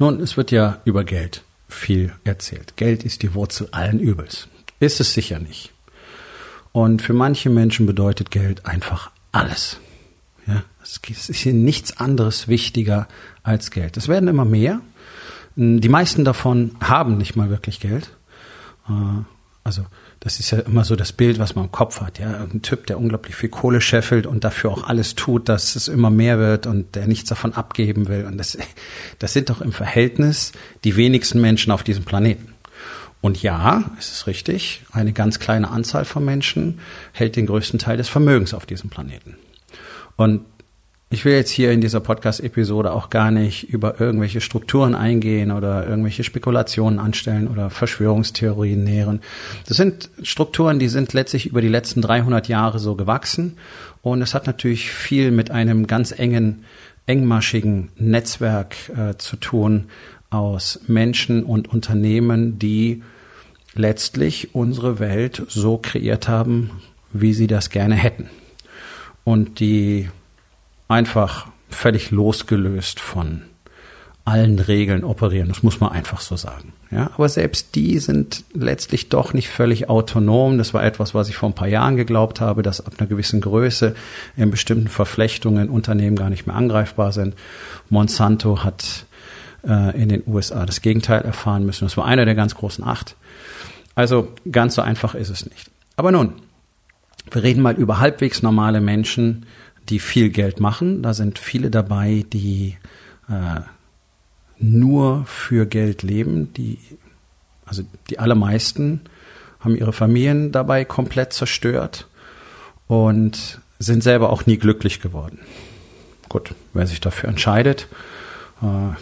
Nun, es wird ja über Geld viel erzählt. Geld ist die Wurzel allen Übels. Ist es sicher nicht. Und für manche Menschen bedeutet Geld einfach alles. Ja, es ist hier nichts anderes wichtiger als Geld. Es werden immer mehr. Die meisten davon haben nicht mal wirklich Geld. Äh, also das ist ja immer so das Bild, was man im Kopf hat. Ja, ein Typ, der unglaublich viel Kohle scheffelt und dafür auch alles tut, dass es immer mehr wird und der nichts davon abgeben will. Und das, das sind doch im Verhältnis die wenigsten Menschen auf diesem Planeten. Und ja, es ist richtig, eine ganz kleine Anzahl von Menschen hält den größten Teil des Vermögens auf diesem Planeten. Und ich will jetzt hier in dieser Podcast-Episode auch gar nicht über irgendwelche Strukturen eingehen oder irgendwelche Spekulationen anstellen oder Verschwörungstheorien nähren. Das sind Strukturen, die sind letztlich über die letzten 300 Jahre so gewachsen und es hat natürlich viel mit einem ganz engen, engmaschigen Netzwerk äh, zu tun aus Menschen und Unternehmen, die letztlich unsere Welt so kreiert haben, wie sie das gerne hätten. Und die einfach völlig losgelöst von allen Regeln operieren. Das muss man einfach so sagen. Ja, aber selbst die sind letztlich doch nicht völlig autonom. Das war etwas, was ich vor ein paar Jahren geglaubt habe, dass ab einer gewissen Größe in bestimmten Verflechtungen Unternehmen gar nicht mehr angreifbar sind. Monsanto hat äh, in den USA das Gegenteil erfahren müssen. Das war einer der ganz großen acht. Also ganz so einfach ist es nicht. Aber nun, wir reden mal über halbwegs normale Menschen, die viel Geld machen. Da sind viele dabei, die äh, nur für Geld leben. Die, also die allermeisten haben ihre Familien dabei komplett zerstört und sind selber auch nie glücklich geworden. Gut, wer sich dafür entscheidet, äh,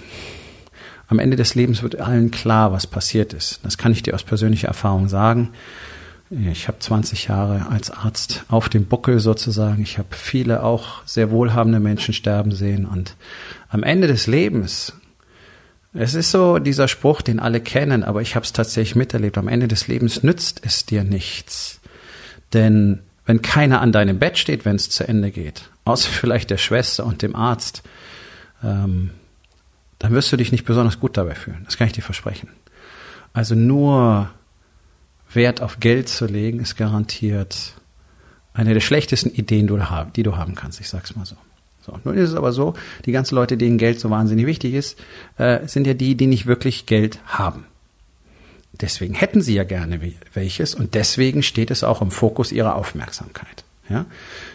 am Ende des Lebens wird allen klar, was passiert ist. Das kann ich dir aus persönlicher Erfahrung sagen. Ich habe 20 Jahre als Arzt auf dem Buckel sozusagen. Ich habe viele auch sehr wohlhabende Menschen sterben sehen. Und am Ende des Lebens, es ist so dieser Spruch, den alle kennen, aber ich habe es tatsächlich miterlebt. Am Ende des Lebens nützt es dir nichts. Denn wenn keiner an deinem Bett steht, wenn es zu Ende geht, außer vielleicht der Schwester und dem Arzt, ähm, dann wirst du dich nicht besonders gut dabei fühlen. Das kann ich dir versprechen. Also nur Wert auf Geld zu legen, ist garantiert eine der schlechtesten Ideen, die du haben kannst. Ich sag's mal so. So, nun ist es aber so, die ganzen Leute, denen Geld so wahnsinnig wichtig ist, äh, sind ja die, die nicht wirklich Geld haben. Deswegen hätten sie ja gerne welches und deswegen steht es auch im Fokus ihrer Aufmerksamkeit. Ja,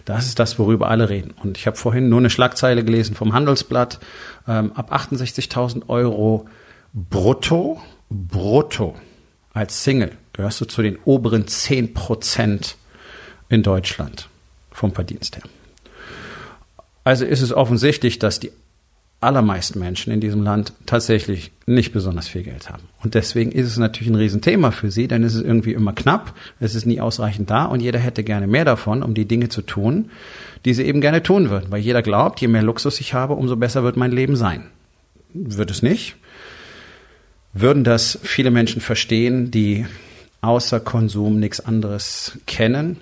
das ist das, worüber alle reden. Und ich habe vorhin nur eine Schlagzeile gelesen vom Handelsblatt. Ähm, ab 68.000 Euro brutto, brutto als Single gehörst du zu den oberen 10 Prozent in Deutschland vom Verdienst her. Also ist es offensichtlich, dass die allermeisten Menschen in diesem Land tatsächlich nicht besonders viel Geld haben. Und deswegen ist es natürlich ein Riesenthema für sie, denn es ist irgendwie immer knapp, es ist nie ausreichend da und jeder hätte gerne mehr davon, um die Dinge zu tun, die sie eben gerne tun würden. Weil jeder glaubt, je mehr Luxus ich habe, umso besser wird mein Leben sein. Wird es nicht? Würden das viele Menschen verstehen, die außer Konsum nichts anderes kennen,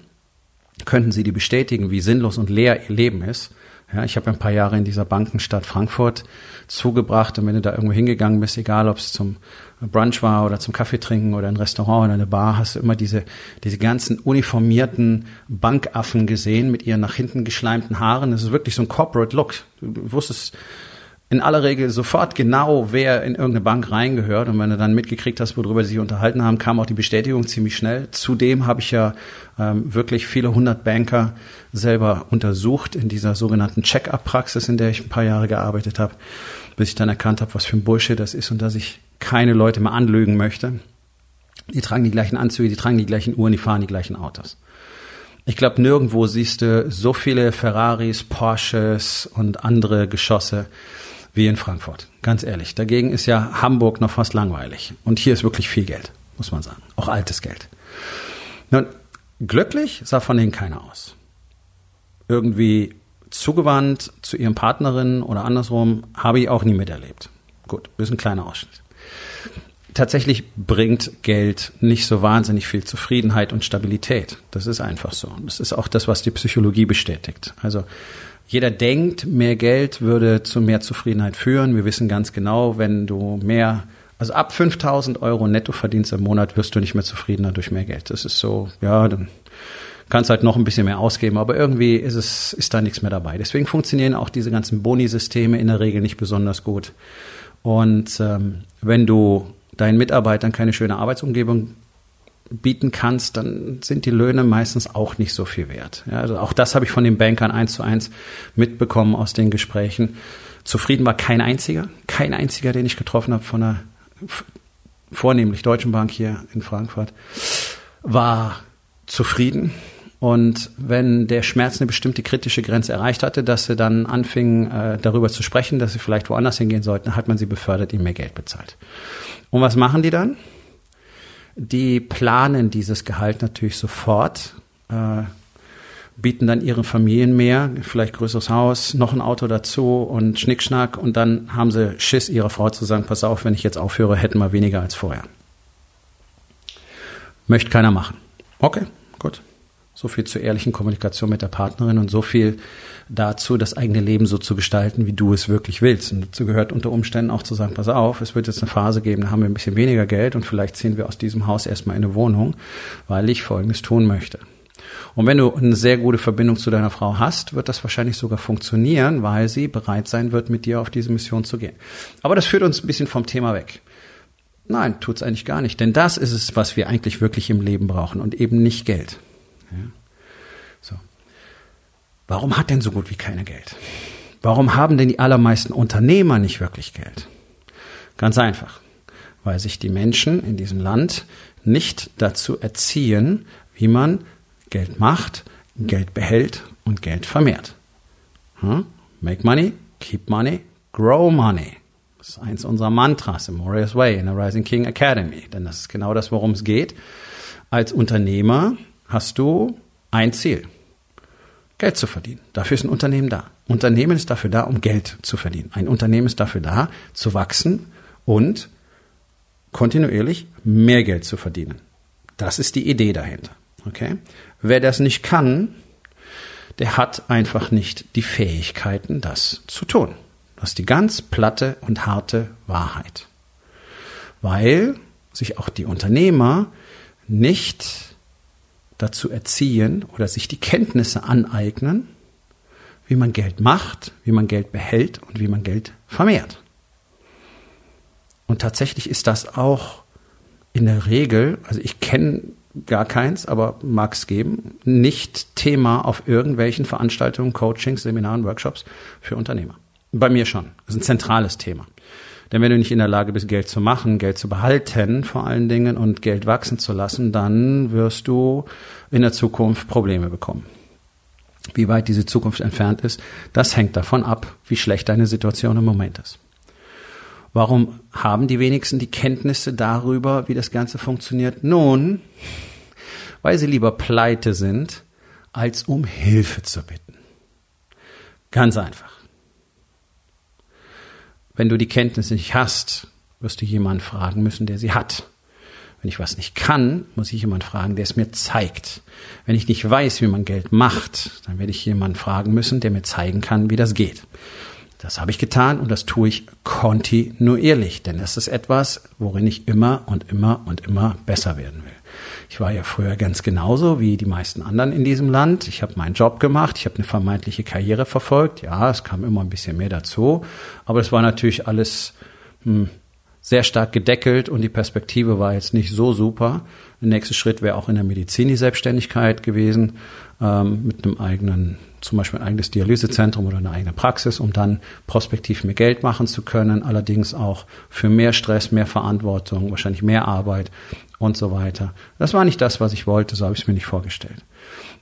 könnten Sie die bestätigen, wie sinnlos und leer Ihr Leben ist. Ja, ich habe ein paar Jahre in dieser Bankenstadt Frankfurt zugebracht und wenn du da irgendwo hingegangen bist, egal ob es zum Brunch war oder zum Kaffee trinken oder ein Restaurant oder eine Bar, hast du immer diese, diese ganzen uniformierten Bankaffen gesehen mit ihren nach hinten geschleimten Haaren. Das ist wirklich so ein Corporate Look. Du wusstest, in aller Regel sofort genau, wer in irgendeine Bank reingehört. Und wenn du dann mitgekriegt hast, worüber sie sich unterhalten haben, kam auch die Bestätigung ziemlich schnell. Zudem habe ich ja ähm, wirklich viele hundert Banker selber untersucht in dieser sogenannten Check-up-Praxis, in der ich ein paar Jahre gearbeitet habe, bis ich dann erkannt habe, was für ein Bullshit das ist und dass ich keine Leute mehr anlügen möchte. Die tragen die gleichen Anzüge, die tragen die gleichen Uhren, die fahren die gleichen Autos. Ich glaube, nirgendwo siehst du so viele Ferraris, Porsches und andere Geschosse wie in Frankfurt. Ganz ehrlich. Dagegen ist ja Hamburg noch fast langweilig. Und hier ist wirklich viel Geld, muss man sagen. Auch altes Geld. Nun, glücklich sah von denen keiner aus. Irgendwie zugewandt zu ihren Partnerinnen oder andersrum habe ich auch nie miterlebt. Gut, ist ein kleiner Ausschnitt. Tatsächlich bringt Geld nicht so wahnsinnig viel Zufriedenheit und Stabilität. Das ist einfach so. Das ist auch das, was die Psychologie bestätigt. Also jeder denkt, mehr Geld würde zu mehr Zufriedenheit führen. Wir wissen ganz genau, wenn du mehr, also ab 5000 Euro netto verdienst im Monat, wirst du nicht mehr zufriedener durch mehr Geld. Das ist so, ja, dann kannst halt noch ein bisschen mehr ausgeben, aber irgendwie ist es, ist da nichts mehr dabei. Deswegen funktionieren auch diese ganzen Boni-Systeme in der Regel nicht besonders gut. Und ähm, wenn du deinen Mitarbeitern keine schöne Arbeitsumgebung bieten kannst, dann sind die Löhne meistens auch nicht so viel wert. Ja, also auch das habe ich von den Bankern eins zu eins mitbekommen aus den Gesprächen. Zufrieden war kein einziger, kein einziger, den ich getroffen habe von einer vornehmlich Deutschen Bank hier in Frankfurt, war zufrieden. Und wenn der Schmerz eine bestimmte kritische Grenze erreicht hatte, dass sie dann anfingen, äh, darüber zu sprechen, dass sie vielleicht woanders hingehen sollten, hat man sie befördert, ihnen mehr Geld bezahlt. Und was machen die dann? Die planen dieses Gehalt natürlich sofort, äh, bieten dann ihren Familien mehr, vielleicht größeres Haus, noch ein Auto dazu und Schnickschnack und dann haben sie Schiss, ihrer Frau zu sagen, pass auf, wenn ich jetzt aufhöre, hätten wir weniger als vorher. Möchte keiner machen. Okay, gut. So viel zur ehrlichen Kommunikation mit der Partnerin und so viel dazu, das eigene Leben so zu gestalten, wie du es wirklich willst. Und dazu gehört unter Umständen auch zu sagen, pass auf, es wird jetzt eine Phase geben, da haben wir ein bisschen weniger Geld und vielleicht ziehen wir aus diesem Haus erstmal in eine Wohnung, weil ich Folgendes tun möchte. Und wenn du eine sehr gute Verbindung zu deiner Frau hast, wird das wahrscheinlich sogar funktionieren, weil sie bereit sein wird, mit dir auf diese Mission zu gehen. Aber das führt uns ein bisschen vom Thema weg. Nein, tut's eigentlich gar nicht, denn das ist es, was wir eigentlich wirklich im Leben brauchen und eben nicht Geld. Ja. So. Warum hat denn so gut wie keiner Geld? Warum haben denn die allermeisten Unternehmer nicht wirklich Geld? Ganz einfach, weil sich die Menschen in diesem Land nicht dazu erziehen, wie man Geld macht, Geld behält und Geld vermehrt. Hm? Make money, keep money, grow money. Das ist eins unserer Mantras im Warriors Way in der Rising King Academy. Denn das ist genau das, worum es geht. Als Unternehmer hast du ein Ziel. Geld zu verdienen. Dafür ist ein Unternehmen da. Unternehmen ist dafür da, um Geld zu verdienen. Ein Unternehmen ist dafür da, zu wachsen und kontinuierlich mehr Geld zu verdienen. Das ist die Idee dahinter. Okay? Wer das nicht kann, der hat einfach nicht die Fähigkeiten, das zu tun. Das ist die ganz platte und harte Wahrheit. Weil sich auch die Unternehmer nicht dazu erziehen oder sich die Kenntnisse aneignen, wie man Geld macht, wie man Geld behält und wie man Geld vermehrt. Und tatsächlich ist das auch in der Regel, also ich kenne gar keins, aber mag es geben, nicht Thema auf irgendwelchen Veranstaltungen, Coachings, Seminaren, Workshops für Unternehmer. Bei mir schon. Das ist ein zentrales Thema. Denn wenn du nicht in der Lage bist, Geld zu machen, Geld zu behalten vor allen Dingen und Geld wachsen zu lassen, dann wirst du in der Zukunft Probleme bekommen. Wie weit diese Zukunft entfernt ist, das hängt davon ab, wie schlecht deine Situation im Moment ist. Warum haben die wenigsten die Kenntnisse darüber, wie das Ganze funktioniert? Nun, weil sie lieber pleite sind, als um Hilfe zu bitten. Ganz einfach. Wenn du die Kenntnisse nicht hast, wirst du jemanden fragen müssen, der sie hat. Wenn ich was nicht kann, muss ich jemanden fragen, der es mir zeigt. Wenn ich nicht weiß, wie man Geld macht, dann werde ich jemanden fragen müssen, der mir zeigen kann, wie das geht. Das habe ich getan und das tue ich kontinuierlich, denn das ist etwas, worin ich immer und immer und immer besser werden will. Ich war ja früher ganz genauso wie die meisten anderen in diesem Land. Ich habe meinen Job gemacht, ich habe eine vermeintliche Karriere verfolgt. Ja, es kam immer ein bisschen mehr dazu, aber es war natürlich alles hm, sehr stark gedeckelt und die Perspektive war jetzt nicht so super. Der nächste Schritt wäre auch in der Medizin die Selbstständigkeit gewesen, ähm, mit einem eigenen, zum Beispiel ein eigenes Dialysezentrum oder eine eigene Praxis, um dann prospektiv mehr Geld machen zu können, allerdings auch für mehr Stress, mehr Verantwortung, wahrscheinlich mehr Arbeit und so weiter. Das war nicht das, was ich wollte, so habe ich es mir nicht vorgestellt.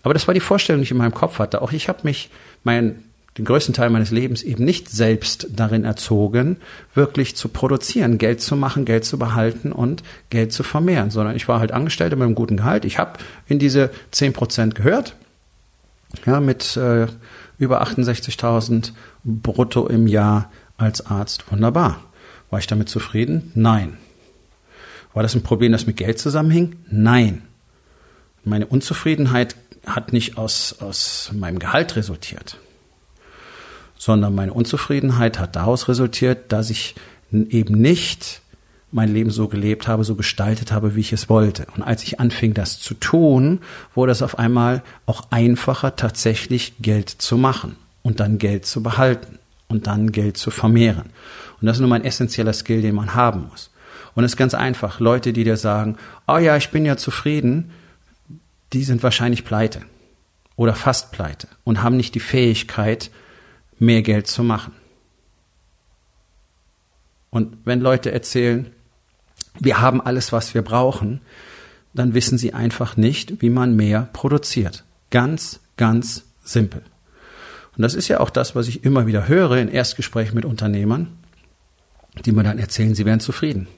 Aber das war die Vorstellung, die ich in meinem Kopf hatte. Auch ich habe mich mein den größten Teil meines Lebens eben nicht selbst darin erzogen, wirklich zu produzieren, Geld zu machen, Geld zu behalten und Geld zu vermehren, sondern ich war halt Angestellter mit einem guten Gehalt. Ich habe in diese zehn Prozent gehört, ja, mit äh, über 68.000 brutto im Jahr als Arzt. Wunderbar. War ich damit zufrieden? Nein. War das ein Problem, das mit Geld zusammenhing? Nein. Meine Unzufriedenheit hat nicht aus, aus meinem Gehalt resultiert sondern meine Unzufriedenheit hat daraus resultiert, dass ich eben nicht mein Leben so gelebt habe, so gestaltet habe, wie ich es wollte. Und als ich anfing, das zu tun, wurde es auf einmal auch einfacher, tatsächlich Geld zu machen und dann Geld zu behalten und dann Geld zu vermehren. Und das ist mal ein essentieller Skill, den man haben muss. Und es ist ganz einfach. Leute, die dir sagen, oh ja, ich bin ja zufrieden, die sind wahrscheinlich pleite oder fast pleite und haben nicht die Fähigkeit, mehr Geld zu machen. Und wenn Leute erzählen, wir haben alles, was wir brauchen, dann wissen sie einfach nicht, wie man mehr produziert. Ganz, ganz simpel. Und das ist ja auch das, was ich immer wieder höre in Erstgesprächen mit Unternehmern, die mir dann erzählen, sie wären zufrieden.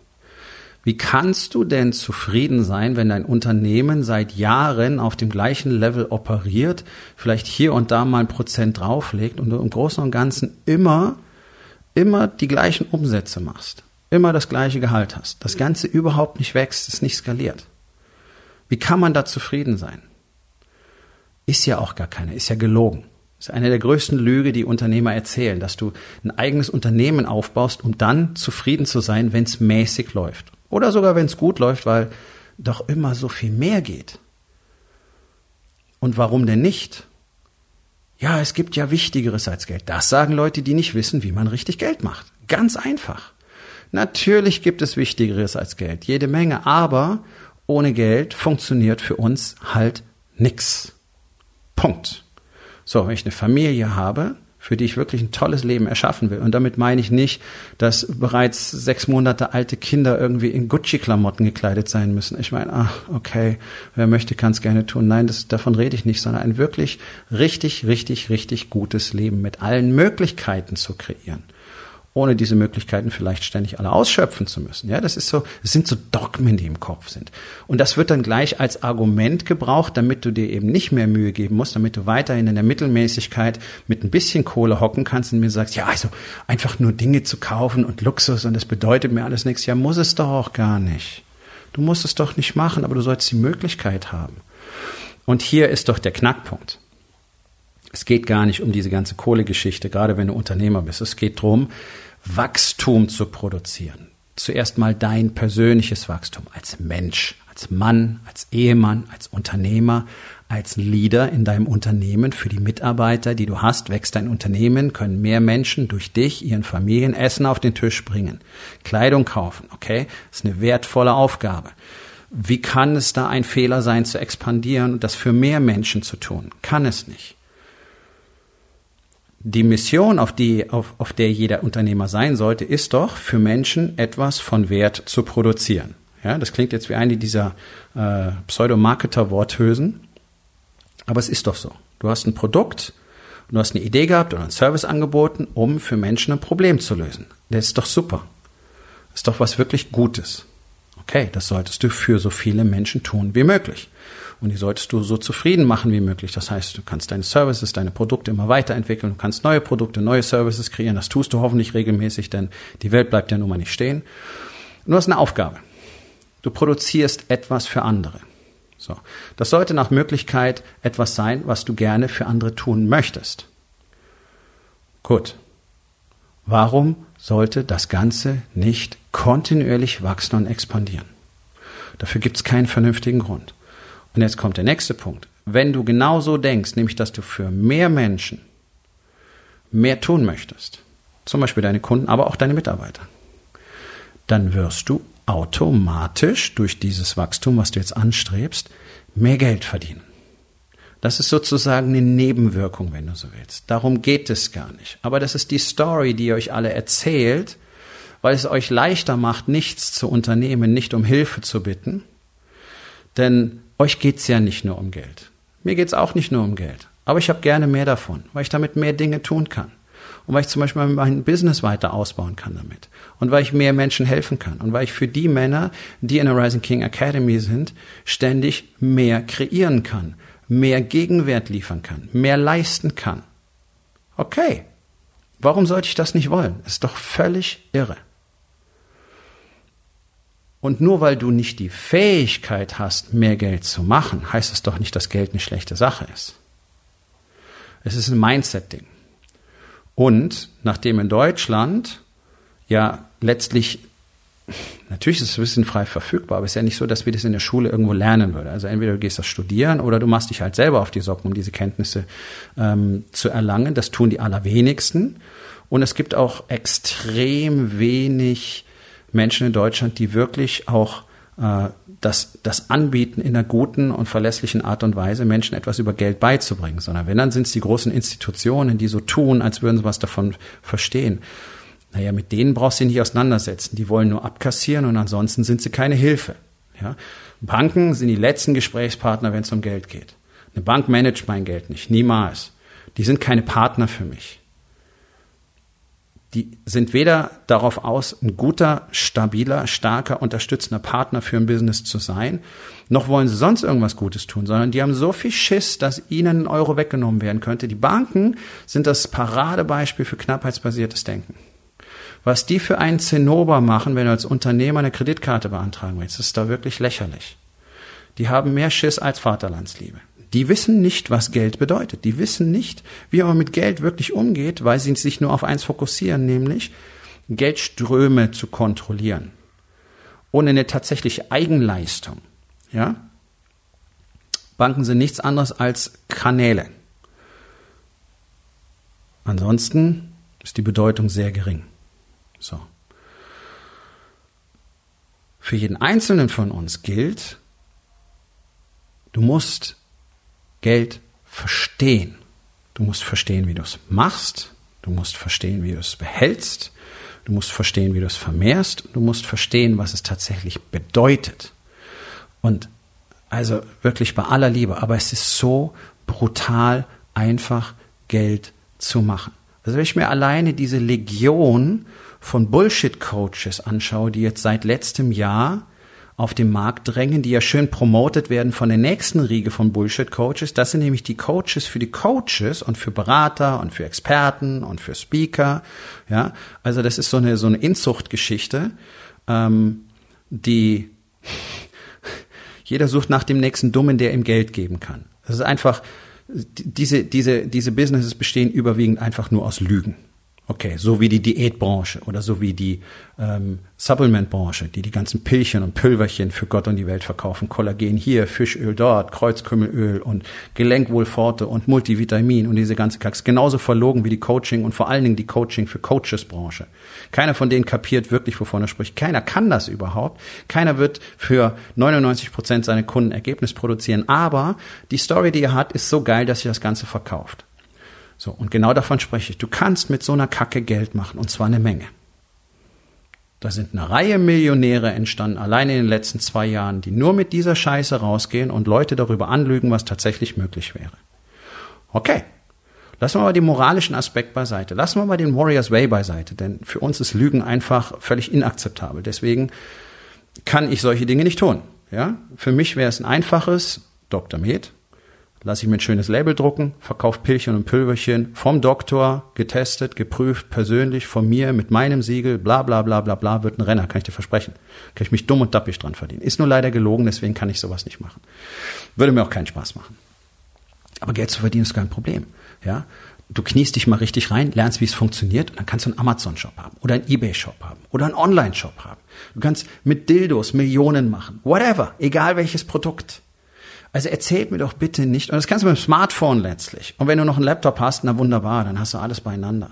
Wie kannst du denn zufrieden sein, wenn dein Unternehmen seit Jahren auf dem gleichen Level operiert, vielleicht hier und da mal ein Prozent drauflegt und du im Großen und Ganzen immer, immer die gleichen Umsätze machst, immer das gleiche Gehalt hast, das Ganze überhaupt nicht wächst, ist nicht skaliert? Wie kann man da zufrieden sein? Ist ja auch gar keine, ist ja gelogen. ist eine der größten Lüge, die Unternehmer erzählen, dass du ein eigenes Unternehmen aufbaust, um dann zufrieden zu sein, wenn es mäßig läuft. Oder sogar, wenn es gut läuft, weil doch immer so viel mehr geht. Und warum denn nicht? Ja, es gibt ja Wichtigeres als Geld. Das sagen Leute, die nicht wissen, wie man richtig Geld macht. Ganz einfach. Natürlich gibt es Wichtigeres als Geld, jede Menge, aber ohne Geld funktioniert für uns halt nix. Punkt. So, wenn ich eine Familie habe, für die ich wirklich ein tolles Leben erschaffen will. Und damit meine ich nicht, dass bereits sechs Monate alte Kinder irgendwie in Gucci-Klamotten gekleidet sein müssen. Ich meine, ach, okay, wer möchte, kann es gerne tun. Nein, das, davon rede ich nicht, sondern ein wirklich richtig, richtig, richtig gutes Leben mit allen Möglichkeiten zu kreieren ohne diese Möglichkeiten vielleicht ständig alle ausschöpfen zu müssen. Ja, das ist so, es sind so Dogmen, die im Kopf sind. Und das wird dann gleich als Argument gebraucht, damit du dir eben nicht mehr Mühe geben musst, damit du weiterhin in der Mittelmäßigkeit mit ein bisschen Kohle hocken kannst und mir sagst, ja, also einfach nur Dinge zu kaufen und Luxus und das bedeutet mir alles nichts. Ja, muss es doch auch gar nicht. Du musst es doch nicht machen, aber du sollst die Möglichkeit haben. Und hier ist doch der Knackpunkt. Es geht gar nicht um diese ganze Kohlegeschichte, gerade wenn du Unternehmer bist. Es geht darum, Wachstum zu produzieren. Zuerst mal dein persönliches Wachstum als Mensch, als Mann, als Ehemann, als Unternehmer, als Leader in deinem Unternehmen für die Mitarbeiter, die du hast, wächst dein Unternehmen, können mehr Menschen durch dich, ihren Familien Essen auf den Tisch bringen, Kleidung kaufen, okay? Das ist eine wertvolle Aufgabe. Wie kann es da ein Fehler sein, zu expandieren und das für mehr Menschen zu tun? Kann es nicht die Mission, auf, die, auf, auf der jeder Unternehmer sein sollte, ist doch, für Menschen etwas von Wert zu produzieren. Ja, das klingt jetzt wie eine dieser äh, Pseudo-Marketer-Worthülsen, aber es ist doch so. Du hast ein Produkt du hast eine Idee gehabt oder einen Service angeboten, um für Menschen ein Problem zu lösen. Das ist doch super. Das ist doch was wirklich Gutes. Okay, das solltest du für so viele Menschen tun wie möglich. Und die solltest du so zufrieden machen wie möglich. Das heißt, du kannst deine Services, deine Produkte immer weiterentwickeln, du kannst neue Produkte, neue Services kreieren. Das tust du hoffentlich regelmäßig, denn die Welt bleibt ja nun mal nicht stehen. Und du hast eine Aufgabe. Du produzierst etwas für andere. So. Das sollte nach Möglichkeit etwas sein, was du gerne für andere tun möchtest. Gut. Warum sollte das Ganze nicht kontinuierlich wachsen und expandieren? Dafür gibt es keinen vernünftigen Grund. Und jetzt kommt der nächste Punkt. Wenn du genau so denkst, nämlich dass du für mehr Menschen mehr tun möchtest, zum Beispiel deine Kunden, aber auch deine Mitarbeiter, dann wirst du automatisch durch dieses Wachstum, was du jetzt anstrebst, mehr Geld verdienen. Das ist sozusagen eine Nebenwirkung, wenn du so willst. Darum geht es gar nicht. Aber das ist die Story, die ihr euch alle erzählt, weil es euch leichter macht, nichts zu unternehmen, nicht um Hilfe zu bitten. Denn euch geht's ja nicht nur um Geld. Mir geht's auch nicht nur um Geld. Aber ich habe gerne mehr davon, weil ich damit mehr Dinge tun kann. Und weil ich zum Beispiel mein Business weiter ausbauen kann damit. Und weil ich mehr Menschen helfen kann. Und weil ich für die Männer, die in der Rising King Academy sind, ständig mehr kreieren kann, mehr Gegenwert liefern kann, mehr leisten kann. Okay. Warum sollte ich das nicht wollen? Ist doch völlig irre. Und nur weil du nicht die Fähigkeit hast, mehr Geld zu machen, heißt es doch nicht, dass Geld eine schlechte Sache ist. Es ist ein Mindset-Ding. Und nachdem in Deutschland ja letztlich, natürlich ist es ein bisschen frei verfügbar, aber es ist ja nicht so, dass wir das in der Schule irgendwo lernen würden. Also entweder du gehst das studieren oder du machst dich halt selber auf die Socken, um diese Kenntnisse ähm, zu erlangen. Das tun die allerwenigsten. Und es gibt auch extrem wenig Menschen in Deutschland, die wirklich auch äh, das, das anbieten, in einer guten und verlässlichen Art und Weise Menschen etwas über Geld beizubringen, sondern wenn, dann sind es die großen Institutionen, die so tun, als würden sie was davon verstehen. Naja, mit denen brauchst du dich nicht auseinandersetzen. Die wollen nur abkassieren und ansonsten sind sie keine Hilfe. Ja? Banken sind die letzten Gesprächspartner, wenn es um Geld geht. Eine Bank managt mein Geld nicht, niemals. Die sind keine Partner für mich die sind weder darauf aus, ein guter, stabiler, starker, unterstützender Partner für ein Business zu sein, noch wollen sie sonst irgendwas Gutes tun, sondern die haben so viel Schiss, dass ihnen ein Euro weggenommen werden könnte. Die Banken sind das Paradebeispiel für knappheitsbasiertes Denken. Was die für einen Zinnober machen, wenn du als Unternehmer eine Kreditkarte beantragen willst, ist da wirklich lächerlich. Die haben mehr Schiss als Vaterlandsliebe. Die wissen nicht, was Geld bedeutet. Die wissen nicht, wie man mit Geld wirklich umgeht, weil sie sich nur auf eins fokussieren, nämlich Geldströme zu kontrollieren. Ohne eine tatsächliche Eigenleistung. Ja? Banken sind nichts anderes als Kanäle. Ansonsten ist die Bedeutung sehr gering. So. Für jeden Einzelnen von uns gilt, du musst Geld verstehen. Du musst verstehen, wie du es machst. Du musst verstehen, wie du es behältst. Du musst verstehen, wie du es vermehrst. Du musst verstehen, was es tatsächlich bedeutet. Und also wirklich bei aller Liebe, aber es ist so brutal einfach, Geld zu machen. Also wenn ich mir alleine diese Legion von Bullshit-Coaches anschaue, die jetzt seit letztem Jahr auf den Markt drängen, die ja schön promotet werden von der nächsten Riege von Bullshit-Coaches. Das sind nämlich die Coaches für die Coaches und für Berater und für Experten und für Speaker. Ja, also das ist so eine so eine Inzuchtgeschichte, ähm, die jeder sucht nach dem nächsten Dummen, der ihm Geld geben kann. Das ist einfach diese diese diese Businesses bestehen überwiegend einfach nur aus Lügen. Okay, so wie die Diätbranche oder so wie die ähm, Supplementbranche, die die ganzen Pillchen und Pülverchen für Gott und die Welt verkaufen. Kollagen hier, Fischöl dort, Kreuzkümmelöl und Gelenkwohlforte und Multivitamin und diese ganze Kacks. Genauso verlogen wie die Coaching und vor allen Dingen die Coaching für Coaches-Branche. Keiner von denen kapiert wirklich, wovon er spricht. Keiner kann das überhaupt. Keiner wird für 99 Prozent seine Kunden Ergebnis produzieren. Aber die Story, die er hat, ist so geil, dass sich das Ganze verkauft. So, und genau davon spreche ich. Du kannst mit so einer Kacke Geld machen, und zwar eine Menge. Da sind eine Reihe Millionäre entstanden, allein in den letzten zwei Jahren, die nur mit dieser Scheiße rausgehen und Leute darüber anlügen, was tatsächlich möglich wäre. Okay. Lassen wir mal den moralischen Aspekt beiseite. Lassen wir mal den Warriors Way beiseite, denn für uns ist Lügen einfach völlig inakzeptabel. Deswegen kann ich solche Dinge nicht tun. Ja? Für mich wäre es ein einfaches Dr. Med, lasse ich mir ein schönes Label drucken, verkaufe Pillchen und Pülverchen vom Doktor, getestet, geprüft, persönlich, von mir, mit meinem Siegel, bla bla bla bla bla, wird ein Renner, kann ich dir versprechen. Kann ich mich dumm und dappig dran verdienen. Ist nur leider gelogen, deswegen kann ich sowas nicht machen. Würde mir auch keinen Spaß machen. Aber Geld zu verdienen ist kein Problem. Ja, du kniest dich mal richtig rein, lernst, wie es funktioniert, und dann kannst du einen Amazon-Shop haben oder einen Ebay-Shop haben oder einen Online-Shop haben. Du kannst mit Dildos Millionen machen, whatever, egal welches Produkt. Also erzählt mir doch bitte nicht, und das kannst du mit dem Smartphone letztlich. Und wenn du noch einen Laptop hast, na wunderbar, dann hast du alles beieinander.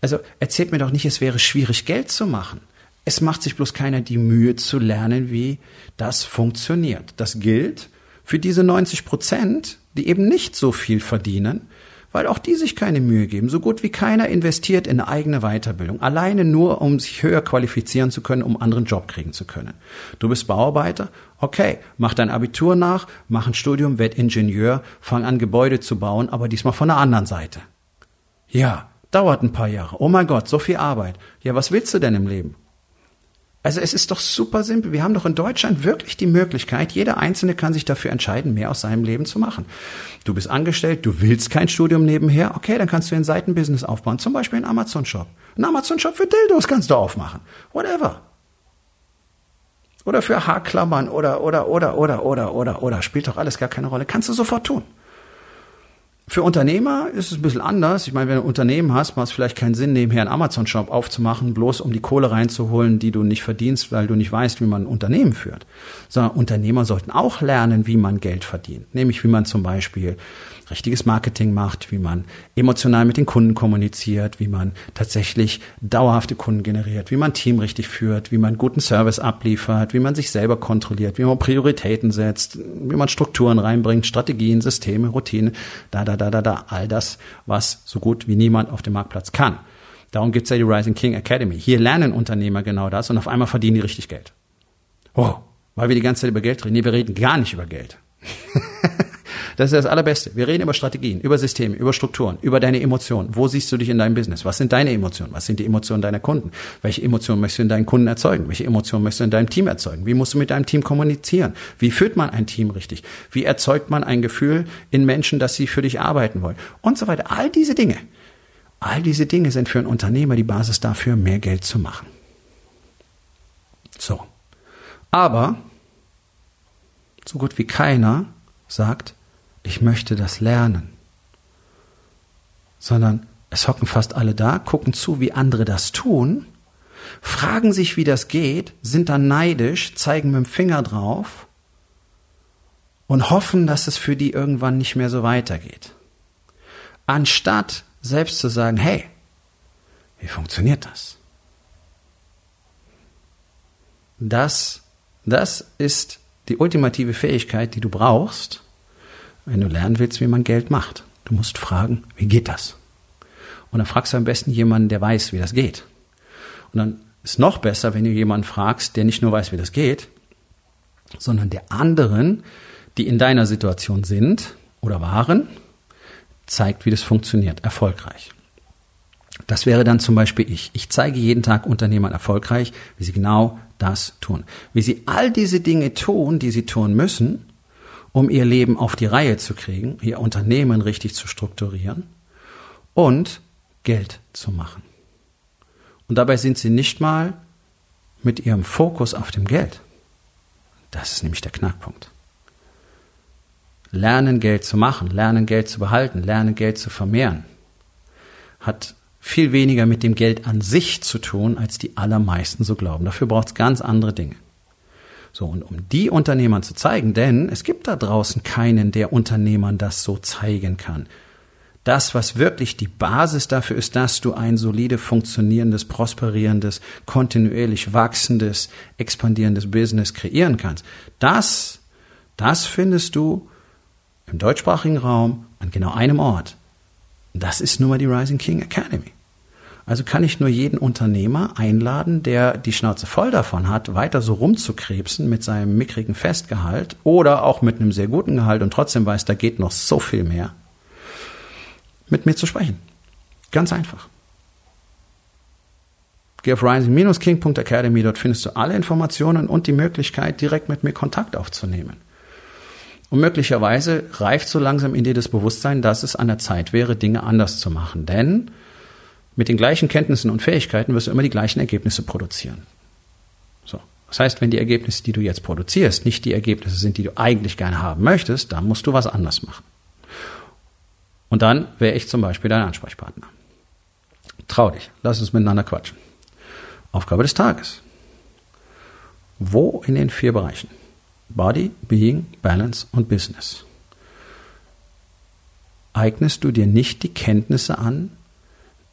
Also erzählt mir doch nicht, es wäre schwierig, Geld zu machen. Es macht sich bloß keiner die Mühe zu lernen, wie das funktioniert. Das gilt für diese 90 Prozent, die eben nicht so viel verdienen, weil auch die sich keine Mühe geben. So gut wie keiner investiert in eine eigene Weiterbildung, alleine nur, um sich höher qualifizieren zu können, um anderen Job kriegen zu können. Du bist Bauarbeiter, okay, mach dein Abitur nach, mach ein Studium, werd Ingenieur, fang an Gebäude zu bauen, aber diesmal von der anderen Seite. Ja, dauert ein paar Jahre. Oh mein Gott, so viel Arbeit. Ja, was willst du denn im Leben? Also es ist doch super simpel. Wir haben doch in Deutschland wirklich die Möglichkeit, jeder Einzelne kann sich dafür entscheiden, mehr aus seinem Leben zu machen. Du bist angestellt, du willst kein Studium nebenher, okay, dann kannst du ein Seitenbusiness aufbauen, zum Beispiel einen Amazon-Shop. Ein Amazon-Shop für Dildos kannst du aufmachen. Whatever. Oder für Haarklammern oder, oder, oder, oder, oder, oder, oder. Spielt doch alles gar keine Rolle. Kannst du sofort tun. Für Unternehmer ist es ein bisschen anders. Ich meine, wenn du ein Unternehmen hast, macht es vielleicht keinen Sinn, nebenher einen Amazon-Shop aufzumachen, bloß um die Kohle reinzuholen, die du nicht verdienst, weil du nicht weißt, wie man ein Unternehmen führt. Sondern Unternehmer sollten auch lernen, wie man Geld verdient. Nämlich, wie man zum Beispiel richtiges Marketing macht, wie man emotional mit den Kunden kommuniziert, wie man tatsächlich dauerhafte Kunden generiert, wie man Team richtig führt, wie man guten Service abliefert, wie man sich selber kontrolliert, wie man Prioritäten setzt, wie man Strukturen reinbringt, Strategien, Systeme, Routinen, da, da, da, da, da, all das, was so gut wie niemand auf dem Marktplatz kann. Darum gibt's ja die Rising King Academy. Hier lernen Unternehmer genau das und auf einmal verdienen die richtig Geld. Oh, weil wir die ganze Zeit über Geld reden. Nee, wir reden gar nicht über Geld. Das ist das Allerbeste. Wir reden über Strategien, über Systeme, über Strukturen, über deine Emotionen. Wo siehst du dich in deinem Business? Was sind deine Emotionen? Was sind die Emotionen deiner Kunden? Welche Emotionen möchtest du in deinen Kunden erzeugen? Welche Emotionen möchtest du in deinem Team erzeugen? Wie musst du mit deinem Team kommunizieren? Wie führt man ein Team richtig? Wie erzeugt man ein Gefühl in Menschen, dass sie für dich arbeiten wollen? Und so weiter. All diese Dinge. All diese Dinge sind für einen Unternehmer die Basis dafür, mehr Geld zu machen. So. Aber so gut wie keiner sagt, ich möchte das lernen, sondern es hocken fast alle da, gucken zu, wie andere das tun, fragen sich, wie das geht, sind dann neidisch, zeigen mit dem Finger drauf und hoffen, dass es für die irgendwann nicht mehr so weitergeht. Anstatt selbst zu sagen, hey, wie funktioniert das? Das, das ist die ultimative Fähigkeit, die du brauchst, wenn du lernen willst, wie man Geld macht. Du musst fragen, wie geht das? Und dann fragst du am besten jemanden, der weiß, wie das geht. Und dann ist noch besser, wenn du jemanden fragst, der nicht nur weiß, wie das geht, sondern der anderen, die in deiner Situation sind oder waren, zeigt, wie das funktioniert, erfolgreich. Das wäre dann zum Beispiel ich. Ich zeige jeden Tag Unternehmern erfolgreich, wie sie genau das tun. Wie sie all diese Dinge tun, die sie tun müssen, um ihr Leben auf die Reihe zu kriegen, ihr Unternehmen richtig zu strukturieren und Geld zu machen. Und dabei sind sie nicht mal mit ihrem Fokus auf dem Geld. Das ist nämlich der Knackpunkt. Lernen Geld zu machen, lernen Geld zu behalten, lernen Geld zu vermehren, hat viel weniger mit dem Geld an sich zu tun, als die allermeisten so glauben. Dafür braucht es ganz andere Dinge. So, und um die Unternehmern zu zeigen, denn es gibt da draußen keinen, der Unternehmern das so zeigen kann. Das, was wirklich die Basis dafür ist, dass du ein solide funktionierendes, prosperierendes, kontinuierlich wachsendes, expandierendes Business kreieren kannst. Das, das findest du im deutschsprachigen Raum an genau einem Ort. Das ist nun mal die Rising King Academy. Also kann ich nur jeden Unternehmer einladen, der die Schnauze voll davon hat, weiter so rumzukrebsen mit seinem mickrigen Festgehalt oder auch mit einem sehr guten Gehalt und trotzdem weiß, da geht noch so viel mehr, mit mir zu sprechen. Ganz einfach. Geh auf rising-king.academy, dort findest du alle Informationen und die Möglichkeit, direkt mit mir Kontakt aufzunehmen. Und möglicherweise reift so langsam in dir das Bewusstsein, dass es an der Zeit wäre, Dinge anders zu machen. Denn mit den gleichen Kenntnissen und Fähigkeiten wirst du immer die gleichen Ergebnisse produzieren. So. Das heißt, wenn die Ergebnisse, die du jetzt produzierst, nicht die Ergebnisse sind, die du eigentlich gerne haben möchtest, dann musst du was anders machen. Und dann wäre ich zum Beispiel dein Ansprechpartner. Trau dich, lass uns miteinander quatschen. Aufgabe des Tages. Wo in den vier Bereichen? Body, Being, Balance und Business. Eignest du dir nicht die Kenntnisse an,